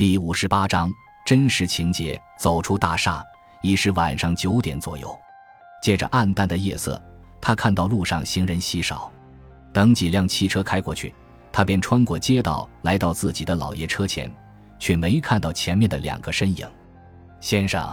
第五十八章真实情节：走出大厦已是晚上九点左右。借着暗淡的夜色，他看到路上行人稀少。等几辆汽车开过去，他便穿过街道，来到自己的老爷车前，却没看到前面的两个身影。先生，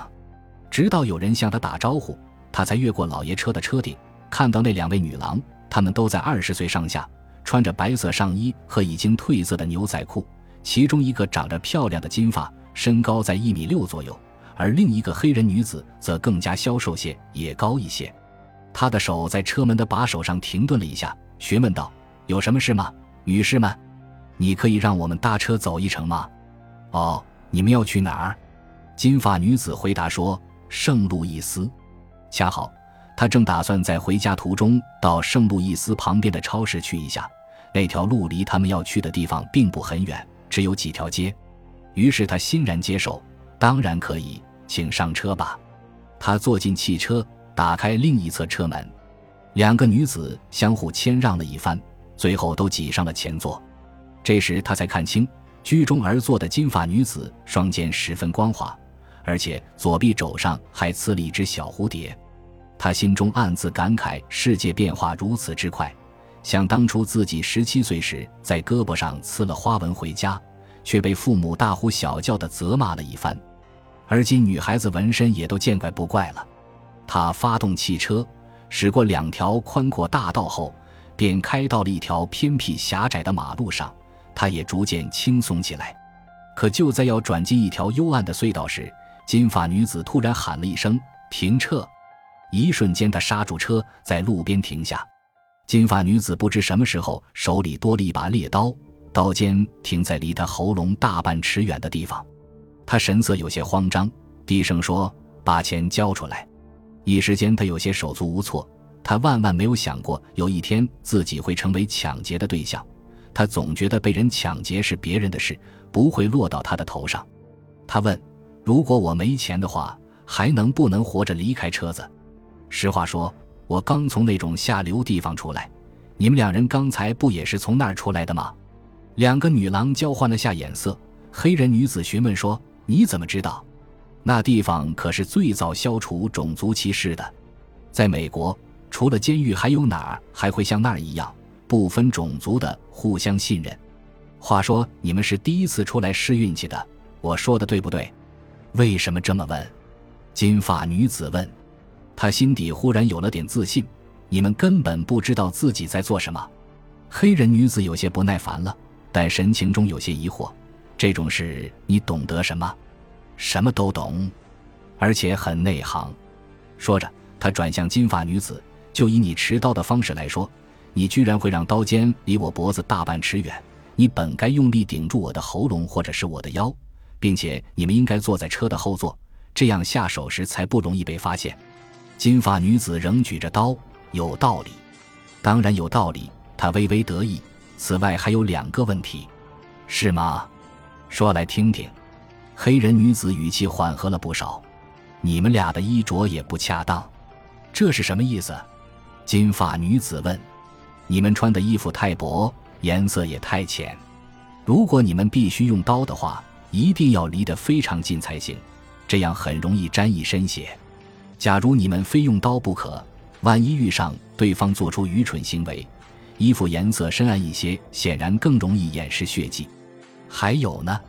直到有人向他打招呼，他才越过老爷车的车顶，看到那两位女郎。她们都在二十岁上下，穿着白色上衣和已经褪色的牛仔裤。其中一个长着漂亮的金发，身高在一米六左右，而另一个黑人女子则更加消瘦些，也高一些。她的手在车门的把手上停顿了一下，询问道：“有什么事吗，女士们？你可以让我们搭车走一程吗？”“哦，你们要去哪儿？”金发女子回答说：“圣路易斯。”恰好，她正打算在回家途中到圣路易斯旁边的超市去一下。那条路离他们要去的地方并不很远，只有几条街。于是他欣然接受：“当然可以，请上车吧。”他坐进汽车，打开另一侧车门，两个女子相互谦让了一番，最后都挤上了前座。这时他才看清，居中而坐的金发女子双肩十分光滑。而且左臂肘上还刺了一只小蝴蝶，他心中暗自感慨：世界变化如此之快，想当初自己十七岁时在胳膊上刺了花纹回家，却被父母大呼小叫的责骂了一番，而今女孩子纹身也都见怪不怪了。他发动汽车，驶过两条宽阔大道后，便开到了一条偏僻狭窄的马路上，他也逐渐轻松起来。可就在要转进一条幽暗的隧道时，金发女子突然喊了一声“停车”，一瞬间，她刹住车，在路边停下。金发女子不知什么时候手里多了一把猎刀，刀尖停在离她喉咙大半尺远的地方。她神色有些慌张，低声说：“把钱交出来。”一时间，她有些手足无措。她万万没有想过有一天自己会成为抢劫的对象。她总觉得被人抢劫是别人的事，不会落到她的头上。她问。如果我没钱的话，还能不能活着离开车子？实话说，我刚从那种下流地方出来。你们两人刚才不也是从那儿出来的吗？两个女郎交换了下眼色。黑人女子询问说：“你怎么知道？那地方可是最早消除种族歧视的。在美国，除了监狱，还有哪儿还会像那儿一样不分种族的互相信任？话说，你们是第一次出来试运气的，我说的对不对？”为什么这么问？金发女子问。他心底忽然有了点自信。你们根本不知道自己在做什么。黑人女子有些不耐烦了，但神情中有些疑惑。这种事你懂得什么？什么都懂，而且很内行。说着，他转向金发女子：“就以你持刀的方式来说，你居然会让刀尖离我脖子大半尺远？你本该用力顶住我的喉咙，或者是我的腰。”并且你们应该坐在车的后座，这样下手时才不容易被发现。金发女子仍举着刀，有道理，当然有道理。她微微得意。此外还有两个问题，是吗？说来听听。黑人女子语气缓和了不少。你们俩的衣着也不恰当，这是什么意思？金发女子问。你们穿的衣服太薄，颜色也太浅。如果你们必须用刀的话。一定要离得非常近才行，这样很容易沾一身血。假如你们非用刀不可，万一遇上对方做出愚蠢行为，衣服颜色深暗一些，显然更容易掩饰血迹。还有呢？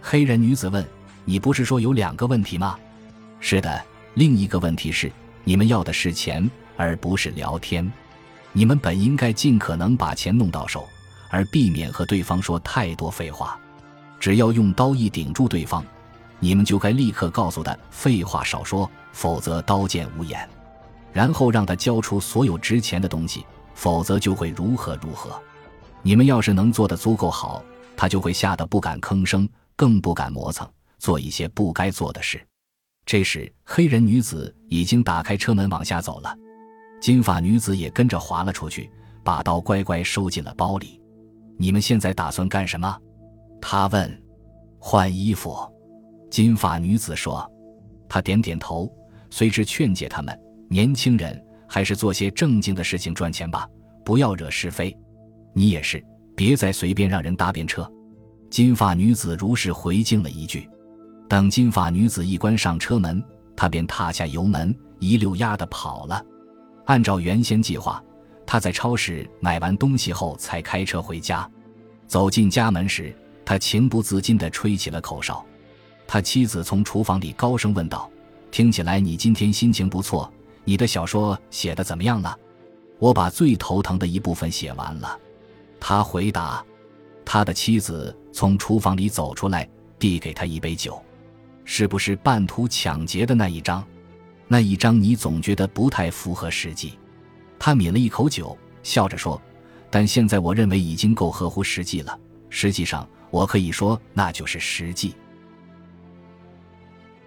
黑人女子问：“你不是说有两个问题吗？”“是的，另一个问题是，你们要的是钱，而不是聊天。你们本应该尽可能把钱弄到手，而避免和对方说太多废话。”只要用刀一顶住对方，你们就该立刻告诉他废话少说，否则刀剑无眼。然后让他交出所有值钱的东西，否则就会如何如何。你们要是能做得足够好，他就会吓得不敢吭声，更不敢磨蹭，做一些不该做的事。这时，黑人女子已经打开车门往下走了，金发女子也跟着滑了出去，把刀乖乖收进了包里。你们现在打算干什么？他问：“换衣服。”金发女子说：“他点点头，随之劝解他们：年轻人还是做些正经的事情赚钱吧，不要惹是非。你也是，别再随便让人搭便车。”金发女子如是回敬了一句。等金发女子一关上车门，他便踏下油门，一溜烟的跑了。按照原先计划，他在超市买完东西后才开车回家。走进家门时，他情不自禁地吹起了口哨。他妻子从厨房里高声问道：“听起来你今天心情不错，你的小说写的怎么样了？”“我把最头疼的一部分写完了。”他回答。他的妻子从厨房里走出来，递给他一杯酒。是不是半途抢劫的那一张？那一张你总觉得不太符合实际。他抿了一口酒，笑着说：“但现在我认为已经够合乎实际了。实际上，我可以说那就是实际。”